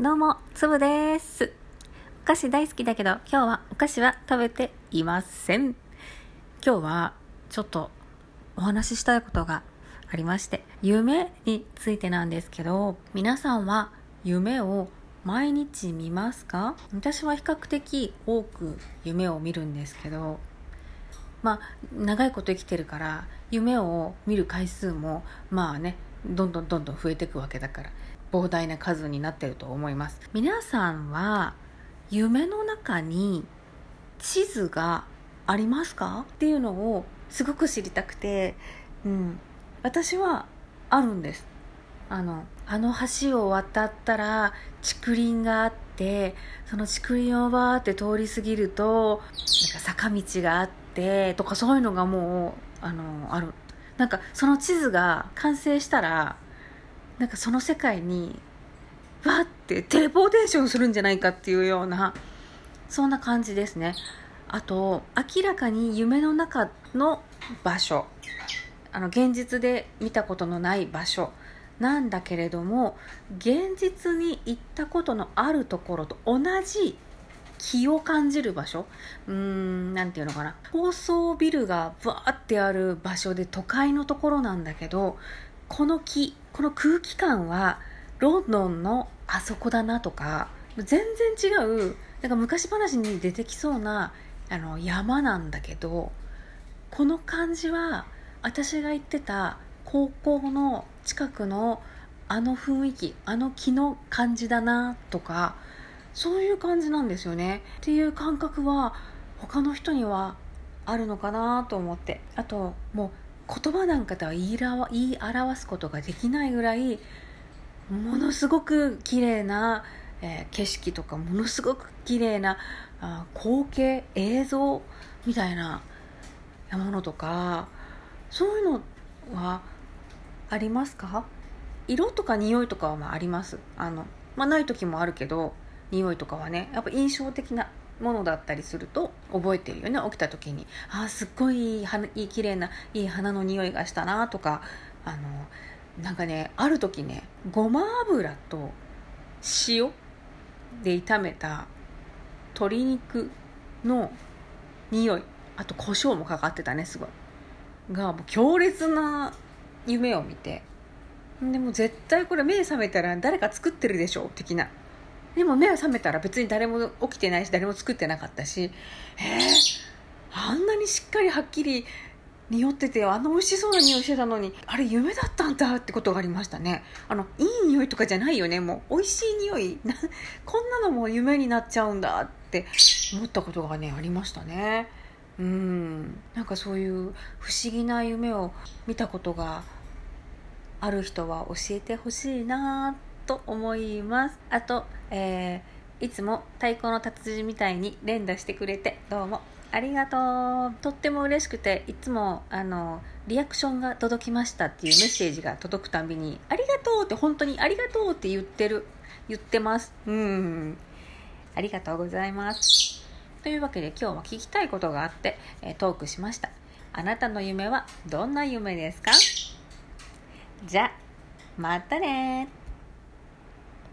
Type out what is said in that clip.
どうも、つぶです。お菓子大好きだけど、今日はお菓子は食べていません。今日は、ちょっとお話ししたいことがありまして、夢についてなんですけど、皆さんは夢を毎日見ますか？私は比較的多く夢を見るんですけど、まあ、長いこと生きてるから、夢を見る回数も、まあね、どんどんどんどん増えていくわけだから、膨大な数になってると思います。皆さんは、夢の中に地図がありますか？っていうのをすごく知りたくて、うん、私はあるんです。あの、あの橋を渡ったら竹林があって、その竹林をバーって通り過ぎると、なんか坂道があって、とかそういうのがもう、あの、ある。なんかその地図が完成したら、なんかその世界に、わってテレポーテーションするんじゃないかっていうような、そんな感じですね。あと、明らかに夢の中の場所。あの、現実で見たことのない場所。なんだけれども、現実に行ったことのあるところと同じ気を感じる場所？うーん、なんていうのかな。高層ビルがバーってある場所で都会のところなんだけど、この気、この空気感はロンドンのあそこだなとか、全然違う、なんか昔話に出てきそうなあの山なんだけど、この感じは私が行ってた高校の近くのあの雰囲気、あの木の感じだなとか、そういう感じなんですよね。っていう感覚は他の人にはあるのかなと思って。あと、もう言葉なんかでは言いら言い表すことができないぐらい、ものすごく綺麗な、えー景色とか、ものすごく綺麗なあ光景、映像みたいなものとか、そういうのはありますか？色とか匂いとかはまああります。あの、まあない時もあるけど、匂いとかはね、やっぱ印象的なものだったりすると覚えてるよね。起きた時に、あーすっごいいい花、いい綺麗な、いい花の匂いがしたなとか、あの、なんかね、ある時ね、ごま油と塩で炒めた鶏肉の匂い、あと胡椒もかかってたね、すごい。が、もう強烈な夢を見て、でも絶対これ目覚めたら誰か作ってるでしょ的な。でも目が覚めたら別に誰も起きてないし誰も作ってなかったし、えー、あんなにしっかりはっきり匂っててあんな美味しそうな匂いしてたのにあれ夢だったんだってことがありましたね。あのいい匂いとかじゃないよね。もう美味しい匂い。こんなのも夢になっちゃうんだって思ったことがねありましたね。うん。なんかそういう不思議な夢を見たことがある人は教えてほしいなって。と思います。あと、えーいつも太鼓の達人みたいに連打してくれてどうも。ありがとう。とっても嬉しくていつもあのリアクションが届きましたっていうメッセージが届くたびにありがとうって本当にありがとうって言ってる言ってます。うん。ありがとうございます。というわけで今日は聞きたいことがあって、えトークしました。あなたの夢はどんな夢ですか？じゃまたね